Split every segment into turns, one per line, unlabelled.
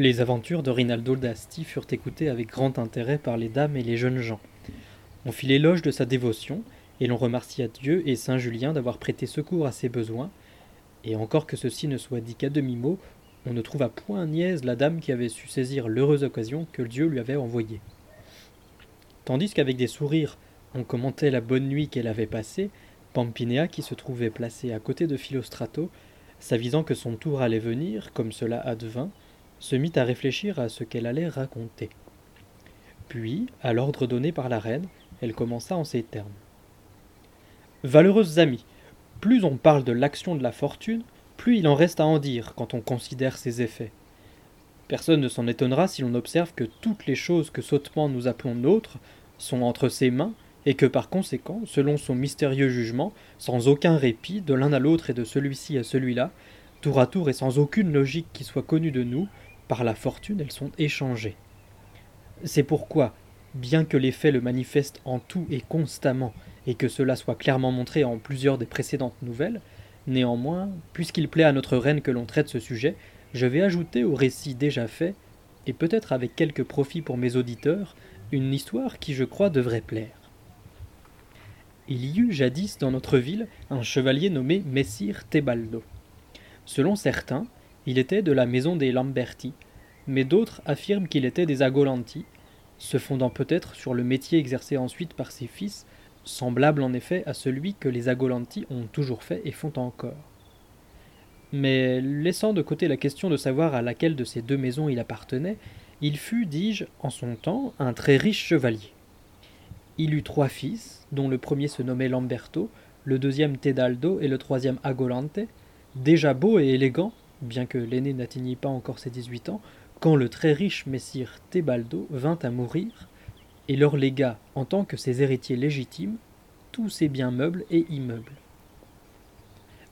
Les aventures de Rinaldo d'Asti furent écoutées avec grand intérêt par les dames et les jeunes gens. On fit l'éloge de sa dévotion, et l'on remercia Dieu et Saint Julien d'avoir prêté secours à ses besoins, et encore que ceci ne soit dit qu'à demi-mot, on ne trouva point niaise la dame qui avait su saisir l'heureuse occasion que Dieu lui avait envoyée. Tandis qu'avec des sourires on commentait la bonne nuit qu'elle avait passée, Pampinéa, qui se trouvait placée à côté de Philostrato, s'avisant que son tour allait venir, comme cela advint, se mit à réfléchir à ce qu'elle allait raconter. Puis, à l'ordre donné par la reine, elle commença en ces termes. Valeureuses amies, plus on parle de l'action de la fortune, plus il en reste à en dire quand on considère ses effets. Personne ne s'en étonnera si l'on observe que toutes les choses que sottement nous appelons nôtres sont entre ses mains, et que par conséquent, selon son mystérieux jugement, sans aucun répit, de l'un à l'autre et de celui-ci à celui-là, tour à tour et sans aucune logique qui soit connue de nous, par la fortune elles sont échangées. C'est pourquoi, bien que les faits le manifestent en tout et constamment, et que cela soit clairement montré en plusieurs des précédentes nouvelles, néanmoins, puisqu'il plaît à notre reine que l'on traite ce sujet, je vais ajouter au récit déjà fait, et peut-être avec quelque profit pour mes auditeurs, une histoire qui je crois devrait plaire. Il y eut jadis dans notre ville un chevalier nommé Messire Tebaldo. Selon certains, il était de la maison des Lamberti, mais d'autres affirment qu'il était des Agolanti, se fondant peut-être sur le métier exercé ensuite par ses fils, semblable en effet à celui que les Agolanti ont toujours fait et font encore. Mais laissant de côté la question de savoir à laquelle de ces deux maisons il appartenait, il fut, dis-je, en son temps, un très riche chevalier. Il eut trois fils, dont le premier se nommait Lamberto, le deuxième Tedaldo et le troisième Agolante, déjà beaux et élégants, bien que l'aîné n'atteignît pas encore ses dix-huit ans, quand le très riche messire Tebaldo vint à mourir, et leur légua, en tant que ses héritiers légitimes, tous ses biens meubles et immeubles.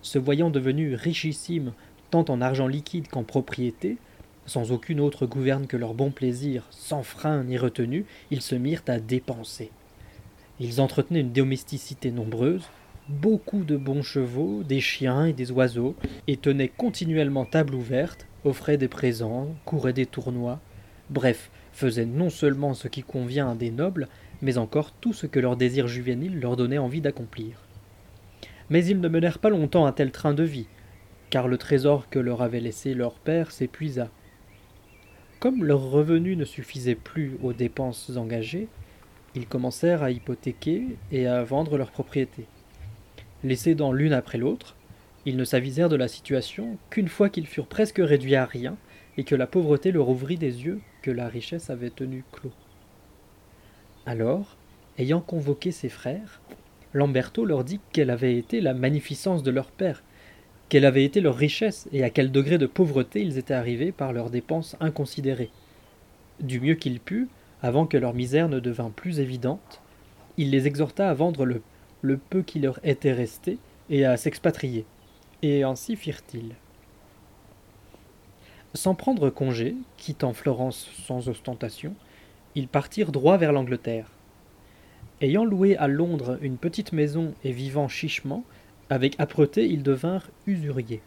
Se voyant devenus richissimes tant en argent liquide qu'en propriété, sans aucune autre gouverne que leur bon plaisir, sans frein ni retenue, ils se mirent à dépenser. Ils entretenaient une domesticité nombreuse, beaucoup de bons chevaux, des chiens et des oiseaux, et tenaient continuellement table ouverte, offraient des présents, couraient des tournois, bref, faisaient non seulement ce qui convient à des nobles, mais encore tout ce que leur désir juvénile leur donnait envie d'accomplir. Mais ils ne menèrent pas longtemps un tel train de vie, car le trésor que leur avait laissé leur père s'épuisa. Comme leurs revenus ne suffisaient plus aux dépenses engagées, ils commencèrent à hypothéquer et à vendre leurs propriétés. Laissés dans l'une après l'autre, ils ne s'avisèrent de la situation qu'une fois qu'ils furent presque réduits à rien et que la pauvreté leur ouvrit des yeux que la richesse avait tenus clos. Alors, ayant convoqué ses frères, Lamberto leur dit quelle avait été la magnificence de leur père, quelle avait été leur richesse et à quel degré de pauvreté ils étaient arrivés par leurs dépenses inconsidérées. Du mieux qu'il put, avant que leur misère ne devint plus évidente, il les exhorta à vendre le le peu qui leur était resté, et à s'expatrier. Et ainsi firent-ils. Sans prendre congé, quittant Florence sans ostentation, ils partirent droit vers l'Angleterre. Ayant loué à Londres une petite maison et vivant chichement, avec âpreté ils devinrent usuriers.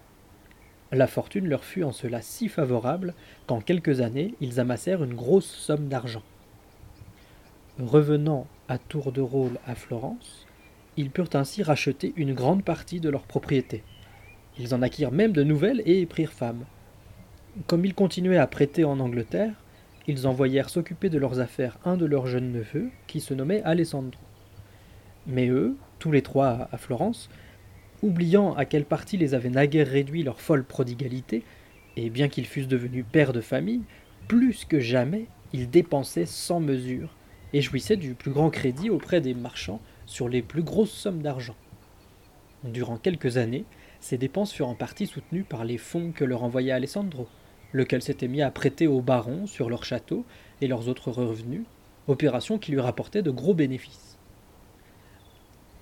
La fortune leur fut en cela si favorable qu'en quelques années ils amassèrent une grosse somme d'argent. Revenant à tour de rôle à Florence, ils purent ainsi racheter une grande partie de leurs propriétés. Ils en acquirent même de nouvelles et prirent femme. Comme ils continuaient à prêter en Angleterre, ils envoyèrent s'occuper de leurs affaires un de leurs jeunes neveux, qui se nommait Alessandro. Mais eux, tous les trois à Florence, oubliant à quelle partie les avait naguère réduits leur folle prodigalité, et bien qu'ils fussent devenus pères de famille, plus que jamais ils dépensaient sans mesure, et jouissaient du plus grand crédit auprès des marchands sur les plus grosses sommes d'argent. Durant quelques années, ces dépenses furent en partie soutenues par les fonds que leur envoyait Alessandro, lequel s'était mis à prêter aux barons sur leurs châteaux et leurs autres revenus, opération qui lui rapportait de gros bénéfices.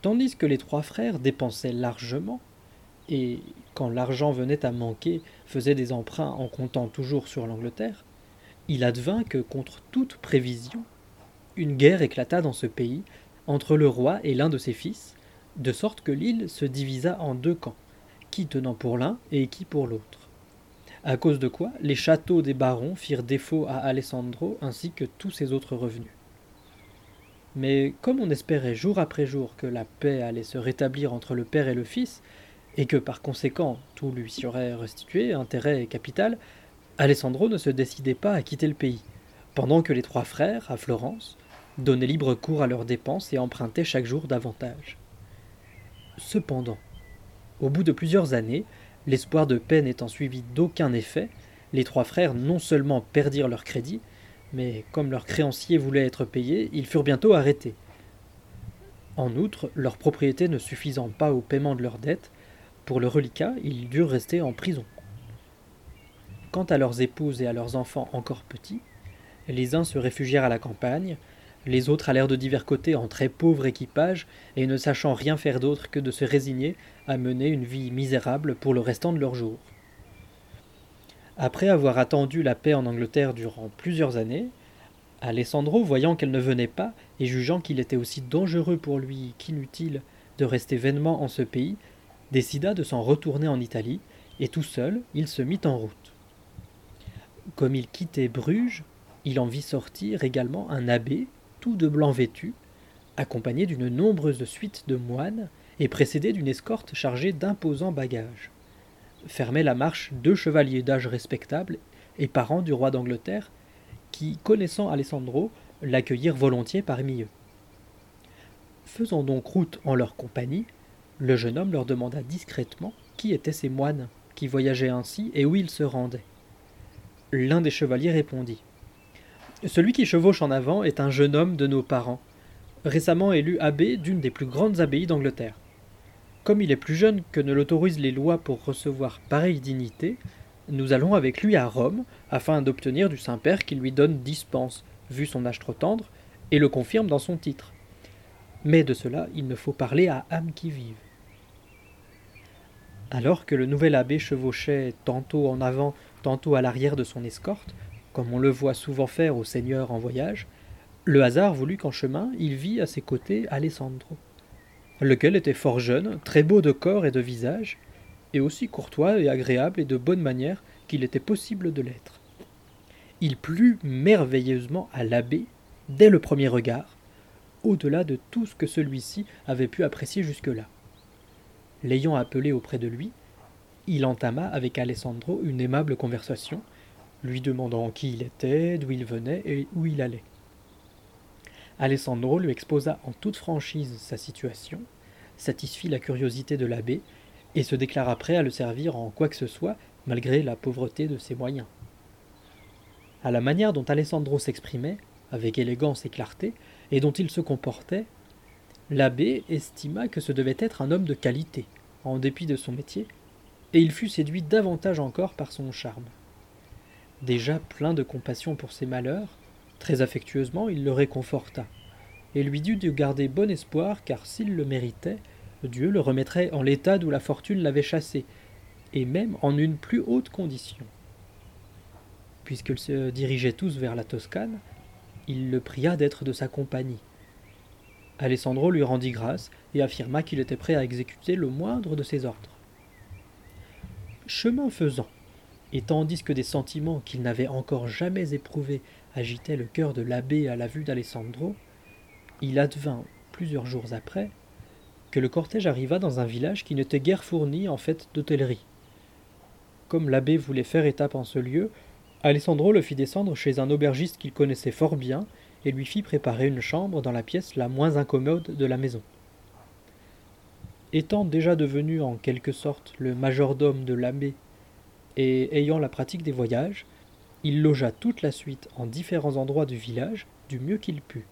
Tandis que les trois frères dépensaient largement, et, quand l'argent venait à manquer, faisaient des emprunts en comptant toujours sur l'Angleterre, il advint que, contre toute prévision, une guerre éclata dans ce pays entre le roi et l'un de ses fils, de sorte que l'île se divisa en deux camps, qui tenant pour l'un et qui pour l'autre. à cause de quoi les châteaux des barons firent défaut à Alessandro ainsi que tous ses autres revenus. Mais comme on espérait jour après jour que la paix allait se rétablir entre le père et le fils, et que par conséquent tout lui serait restitué, intérêt et capital, Alessandro ne se décidait pas à quitter le pays, pendant que les trois frères, à Florence, donnaient libre cours à leurs dépenses et empruntaient chaque jour davantage. Cependant, au bout de plusieurs années, l'espoir de paix n'étant suivi d'aucun effet, les trois frères non seulement perdirent leur crédit, mais comme leurs créanciers voulaient être payés, ils furent bientôt arrêtés. En outre, leurs propriétés ne suffisant pas au paiement de leurs dettes, pour le reliquat, ils durent rester en prison. Quant à leurs épouses et à leurs enfants encore petits, les uns se réfugièrent à la campagne, les autres allèrent de divers côtés en très pauvre équipage, et ne sachant rien faire d'autre que de se résigner à mener une vie misérable pour le restant de leurs jours. Après avoir attendu la paix en Angleterre durant plusieurs années, Alessandro, voyant qu'elle ne venait pas, et jugeant qu'il était aussi dangereux pour lui qu'inutile de rester vainement en ce pays, décida de s'en retourner en Italie, et tout seul, il se mit en route. Comme il quittait Bruges, il en vit sortir également un abbé, de blanc vêtu, accompagné d'une nombreuse suite de moines et précédé d'une escorte chargée d'imposants bagages. Fermaient la marche deux chevaliers d'âge respectable et parents du roi d'Angleterre, qui, connaissant Alessandro, l'accueillirent volontiers parmi eux. Faisant donc route en leur compagnie, le jeune homme leur demanda discrètement qui étaient ces moines qui voyageaient ainsi et où ils se rendaient. L'un des chevaliers répondit Celui qui chevauche en avant est un jeune homme de nos parents, récemment élu abbé d'une des plus grandes abbayes d'Angleterre. Comme il est plus jeune que ne l'autorisent les lois pour recevoir pareille dignité, nous allons avec lui à Rome afin d'obtenir du Saint-Père qu'il lui donne dispense, vu son âge trop tendre, et le confirme dans son titre. Mais de cela, il ne faut parler à âme qui vive. Alors que le nouvel abbé chevauchait tantôt en avant, tantôt à l'arrière de son escorte, comme on le voit souvent faire aux seigneurs en voyage, le hasard voulut qu'en chemin il vit à ses côtés Alessandro, lequel était fort jeune, très beau de corps et de visage, et aussi courtois et agréable et de bonne manière qu'il était possible de l'être. Il plut merveilleusement à l'abbé dès le premier regard, au-delà de tout ce que celui-ci avait pu apprécier jusque-là. L'ayant appelé auprès de lui, il entama avec Alessandro une aimable conversation, lui demandant qui il était, d'où il venait et où il allait. Alessandro lui exposa en toute franchise sa situation, satisfit la curiosité de l'abbé, et se déclara prêt à le servir en quoi que ce soit, malgré la pauvreté de ses moyens. À la manière dont Alessandro s'exprimait, avec élégance et clarté, et dont il se comportait, L'abbé estima que ce devait être un homme de qualité, en dépit de son métier, et il fut séduit davantage encore par son charme. Déjà plein de compassion pour ses malheurs, très affectueusement il le réconforta, et lui dut de garder bon espoir, car s'il le méritait, Dieu le remettrait en l'état d'où la fortune l'avait chassé, et même en une plus haute condition. Puisqu'ils se dirigeaient tous vers la Toscane, il le pria d'être de sa compagnie, Alessandro lui rendit grâce et affirma qu'il était prêt à exécuter le moindre de ses ordres. Chemin faisant, et tandis que des sentiments qu'il n'avait encore jamais éprouvés agitaient le cœur de l'abbé à la vue d'Alessandro, il advint, plusieurs jours après, que le cortège arriva dans un village qui n'était guère fourni en fait d'hôtellerie. Comme l'abbé voulait faire étape en ce lieu, Alessandro le fit descendre chez un aubergiste qu'il connaissait fort bien et lui fit préparer une chambre dans la pièce la moins incommode de la maison. Étant déjà devenu en quelque sorte le majordome de l'abbé et ayant la pratique des voyages, il logea toute la suite en différents endroits du village du mieux qu'il put.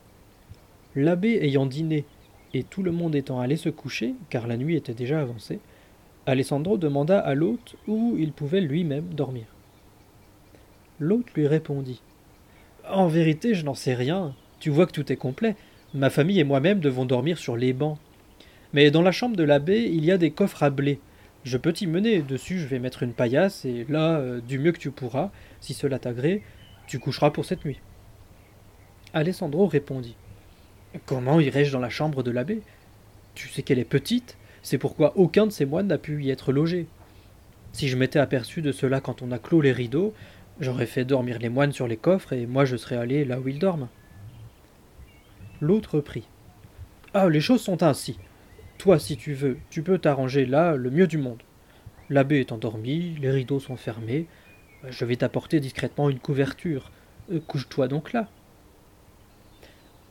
L'abbé ayant dîné et tout le monde étant allé se coucher, car la nuit était déjà avancée, Alessandro demanda à l'hôte où il pouvait lui-même dormir. L'hôte lui répondit en vérité, je n'en sais rien. Tu vois que tout est complet. Ma famille et moi-même devons dormir sur les bancs. Mais dans la chambre de l'abbé, il y a des coffres à blé. Je peux t'y mener. Dessus, je vais mettre une paillasse, et là, euh, du mieux que tu pourras, si cela t'agrée, tu coucheras pour cette nuit. Alessandro répondit. Comment irai-je dans la chambre de l'abbé? Tu sais qu'elle est petite, c'est pourquoi aucun de ses moines n'a pu y être logé. Si je m'étais aperçu de cela quand on a clos les rideaux, j'aurais fait dormir les moines sur les coffres et moi je serais allé là où ils dorment. L'autre prit. Ah, les choses sont ainsi. Toi, si tu veux, tu peux t'arranger là le mieux du monde. L'abbé est endormi, les rideaux sont fermés. Je vais t'apporter discrètement une couverture. Euh, couche-toi donc là.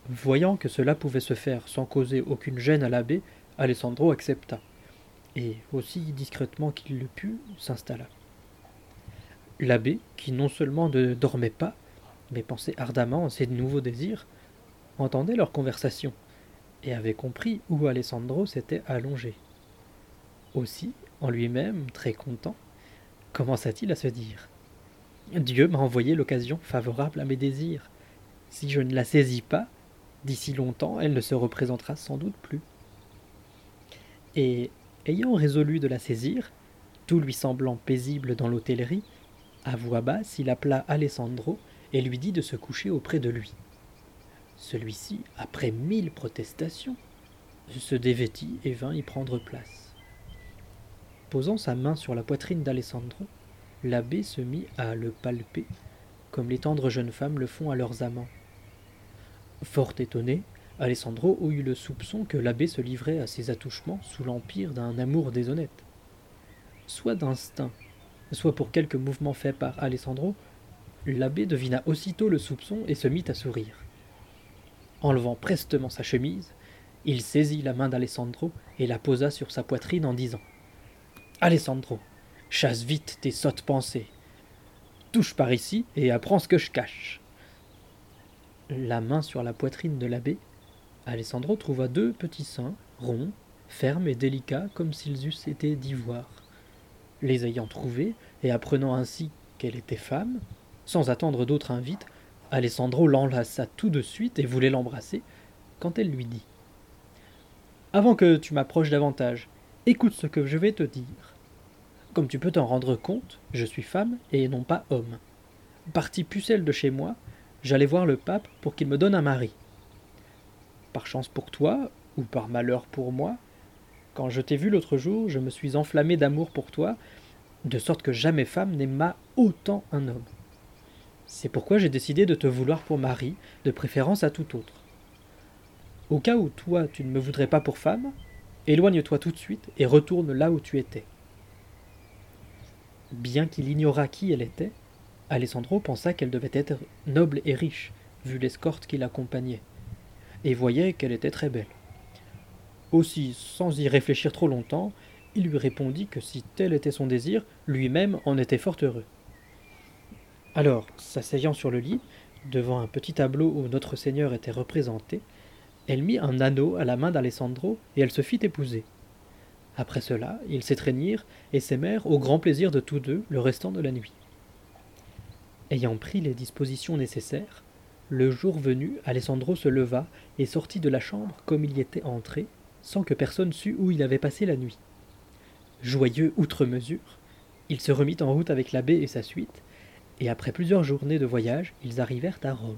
Voyant que cela pouvait se faire sans causer aucune gêne à l'abbé, Alessandro accepta, et, aussi discrètement qu'il le put, s'installa. L'abbé, qui non seulement ne dormait pas, mais pensait ardemment à ses nouveaux désirs, entendait leur conversation, et avait compris où Alessandro s'était allongé. Aussi, en lui-même, très content, commença-t-il à se dire Dieu m'a envoyé l'occasion favorable à mes désirs. Si je ne la saisis pas, d'ici longtemps, elle ne se représentera sans doute plus. Et, ayant résolu de la saisir, tout lui semblant paisible dans l'hôtellerie, à voix basse, il appela Alessandro et lui dit de se coucher auprès de lui. Celui-ci, après mille protestations, se dévêtit et vint y prendre place. Posant sa main sur la poitrine d'Alessandro, l'abbé se mit à le palper, comme les tendres jeunes femmes le font à leurs amants. Fort étonné, Alessandro eut le soupçon que l'abbé se livrait à ses attouchements sous l'empire d'un amour déshonnête. Soit d'instinct, soit pour quelque mouvement fait par Alessandro, l'abbé devina aussitôt le soupçon et se mit à sourire. Enlevant prestement sa chemise, il saisit la main d'Alessandro et la posa sur sa poitrine en disant Alessandro, chasse vite tes sottes pensées. Touche par ici et apprends ce que je cache. La main sur la poitrine de l'abbé, Alessandro trouva deux petits seins, ronds, fermes et délicats comme s'ils eussent été d'ivoire. Les ayant trouvés, et apprenant ainsi qu'elle était femme, sans attendre d'autre invite, Alessandro l'enlaça tout de suite et voulait l'embrasser, quand elle lui dit Avant que tu m'approches davantage, écoute ce que je vais te dire. Comme tu peux t'en rendre compte, je suis femme et non pas homme. Partie pucelle de chez moi, j'allais voir le pape pour qu'il me donne un mari. Par chance pour toi, ou par malheur pour moi, quand je t'ai vu l'autre jour, je me suis enflammé d'amour pour toi, de sorte que jamais femme n'aima autant un homme. C'est pourquoi j'ai décidé de te vouloir pour mari, de préférence à tout autre. Au cas où toi tu ne me voudrais pas pour femme, éloigne-toi tout de suite et retourne là où tu étais. Bien qu'il ignorât qui elle était, Alessandro pensa qu'elle devait être noble et riche, vu l'escorte qui l'accompagnait, et voyait qu'elle était très belle. Aussi, sans y réfléchir trop longtemps, il lui répondit que si tel était son désir, lui-même en était fort heureux. Alors, s'asseyant sur le lit, devant un petit tableau où Notre Seigneur était représenté, elle mit un anneau à la main d'Alessandro et elle se fit épouser. Après cela, ils s'étreignirent et s'aimèrent au grand plaisir de tous deux le restant de la nuit. Ayant pris les dispositions nécessaires, le jour venu, Alessandro se leva et sortit de la chambre comme il y était entré, sans que personne sût où il avait passé la nuit. Joyeux outre mesure, il se remit en route avec l'abbé et sa suite, et après plusieurs journées de voyage, ils arrivèrent à Rome.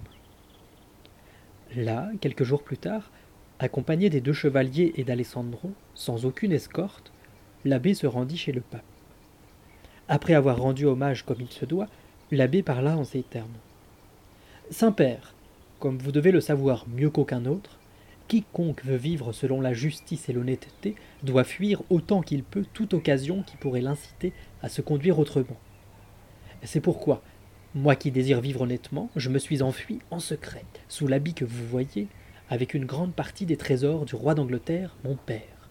Là, quelques jours plus tard, accompagné des deux chevaliers et d'Alessandro, sans aucune escorte, l'abbé se rendit chez le pape. Après avoir rendu hommage comme il se doit, l'abbé parla en ces termes. Saint-Père, comme vous devez le savoir mieux qu'aucun autre, quiconque veut vivre selon la justice et l'honnêteté doit fuir autant qu'il peut toute occasion qui pourrait l'inciter à se conduire autrement. C'est pourquoi, moi qui désire vivre honnêtement, je me suis enfui en secret, sous l'habit que vous voyez, avec une grande partie des trésors du roi d'Angleterre, mon père.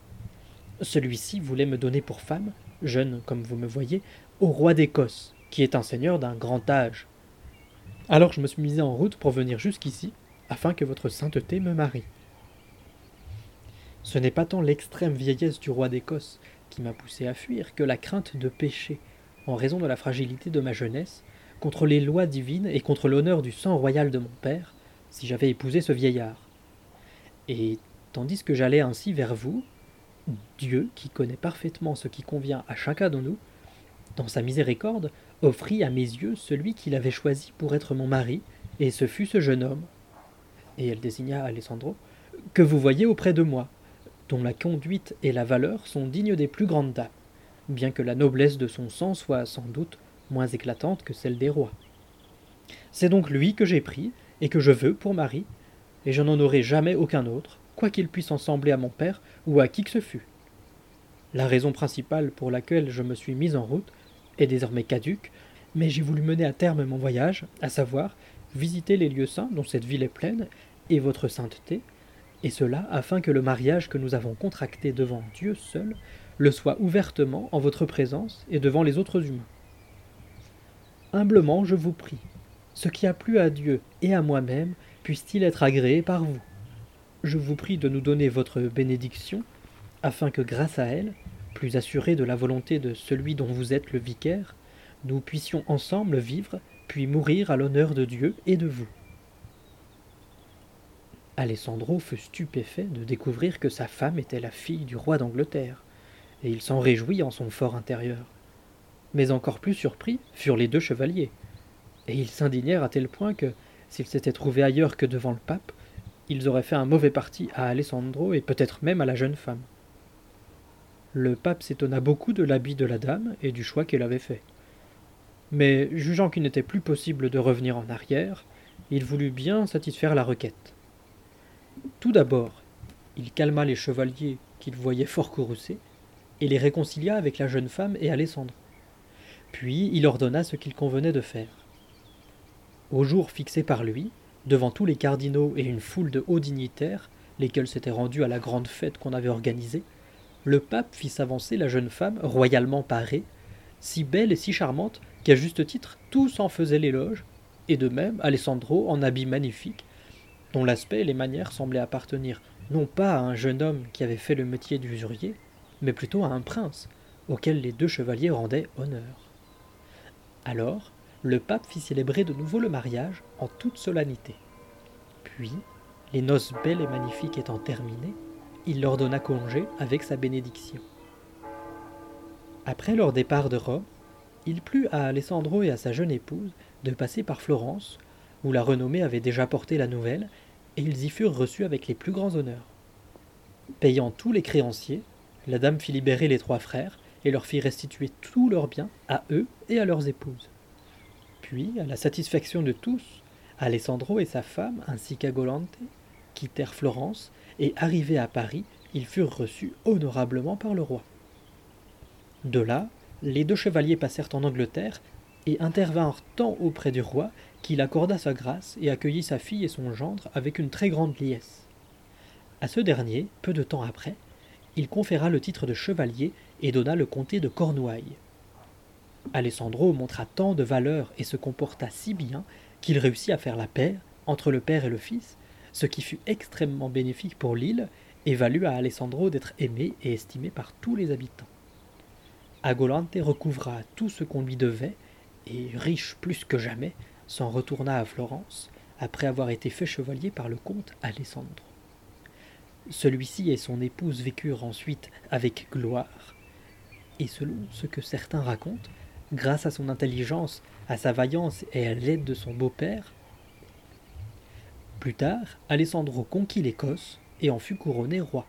Celui-ci voulait me donner pour femme, jeune comme vous me voyez, au roi d'Écosse, qui est un seigneur d'un grand âge. Alors je me suis mis en route pour venir jusqu'ici, afin que votre sainteté me marie. Ce n'est pas tant l'extrême vieillesse du roi d'Écosse qui m'a poussé à fuir que la crainte de pécher en raison de la fragilité de ma jeunesse, contre les lois divines et contre l'honneur du sang royal de mon père, si j'avais épousé ce vieillard. Et tandis que j'allais ainsi vers vous, Dieu, qui connaît parfaitement ce qui convient à chacun de nous, dans sa miséricorde, offrit à mes yeux celui qu'il avait choisi pour être mon mari, et ce fut ce jeune homme, et elle désigna Alessandro, que vous voyez auprès de moi, dont la conduite et la valeur sont dignes des plus grandes dames bien que la noblesse de son sang soit sans doute moins éclatante que celle des rois. C'est donc lui que j'ai pris et que je veux pour mari, et je n'en aurai jamais aucun autre, quoi qu'il puisse en sembler à mon père ou à qui que ce fût. La raison principale pour laquelle je me suis mise en route est désormais caduque, mais j'ai voulu mener à terme mon voyage, à savoir visiter les lieux saints dont cette ville est pleine, et votre sainteté, et cela afin que le mariage que nous avons contracté devant Dieu seul le soit ouvertement en votre présence et devant les autres humains. Humblement, je vous prie, ce qui a plu à Dieu et à moi-même puisse-t-il être agréé par vous. Je vous prie de nous donner votre bénédiction, afin que grâce à elle, plus assurés de la volonté de celui dont vous êtes le vicaire, nous puissions ensemble vivre, puis mourir à l'honneur de Dieu et de vous. Alessandro fut stupéfait de découvrir que sa femme était la fille du roi d'Angleterre, et il s'en réjouit en son fort intérieur. Mais encore plus surpris furent les deux chevaliers, et ils s'indignèrent à tel point que, s'ils s'étaient trouvés ailleurs que devant le pape, ils auraient fait un mauvais parti à Alessandro et peut-être même à la jeune femme. Le pape s'étonna beaucoup de l'habit de la dame et du choix qu'elle avait fait. Mais, jugeant qu'il n'était plus possible de revenir en arrière, il voulut bien satisfaire la requête. Tout d'abord, il calma les chevaliers qu'il voyait fort courroucés, et les réconcilia avec la jeune femme et Alessandro. Puis il ordonna ce qu'il convenait de faire. Au jour fixé par lui, devant tous les cardinaux et une foule de hauts dignitaires, lesquels s'étaient rendus à la grande fête qu'on avait organisée, le pape fit s'avancer la jeune femme royalement parée, si belle et si charmante qu'à juste titre tous en faisaient l'éloge, et de même Alessandro en habit magnifique, dont l'aspect et les manières semblaient appartenir non pas à un jeune homme qui avait fait le métier d'usurier, mais plutôt à un prince, auquel les deux chevaliers rendaient honneur. Alors, le pape fit célébrer de nouveau le mariage en toute solennité. Puis, les noces belles et magnifiques étant terminées, il leur donna congé avec sa bénédiction. Après leur départ de Rome, il plut à Alessandro et à sa jeune épouse de passer par Florence, où la renommée avait déjà porté la nouvelle, et ils y furent reçus avec les plus grands honneurs. Payant tous les créanciers, la dame fit libérer les trois frères et leur fit restituer tous leurs biens à eux et à leurs épouses. Puis, à la satisfaction de tous, Alessandro et sa femme, ainsi qu'Agolante, quittèrent Florence, et arrivés à Paris, ils furent reçus honorablement par le roi. De là, les deux chevaliers passèrent en Angleterre et intervinrent tant auprès du roi qu'il accorda sa grâce et accueillit sa fille et son gendre avec une très grande liesse. À ce dernier, peu de temps après, il conféra le titre de chevalier et donna le comté de Cornouailles. Alessandro montra tant de valeur et se comporta si bien qu'il réussit à faire la paix entre le père et le fils, ce qui fut extrêmement bénéfique pour l'île et valut à Alessandro d'être aimé et estimé par tous les habitants. Agolante recouvra tout ce qu'on lui devait et, riche plus que jamais, s'en retourna à Florence après avoir été fait chevalier par le comte Alessandro. Celui-ci et son épouse vécurent ensuite avec gloire, et selon ce que certains racontent, grâce à son intelligence, à sa vaillance et à l'aide de son beau-père. Plus tard, Alessandro conquit l'Écosse et en fut couronné roi.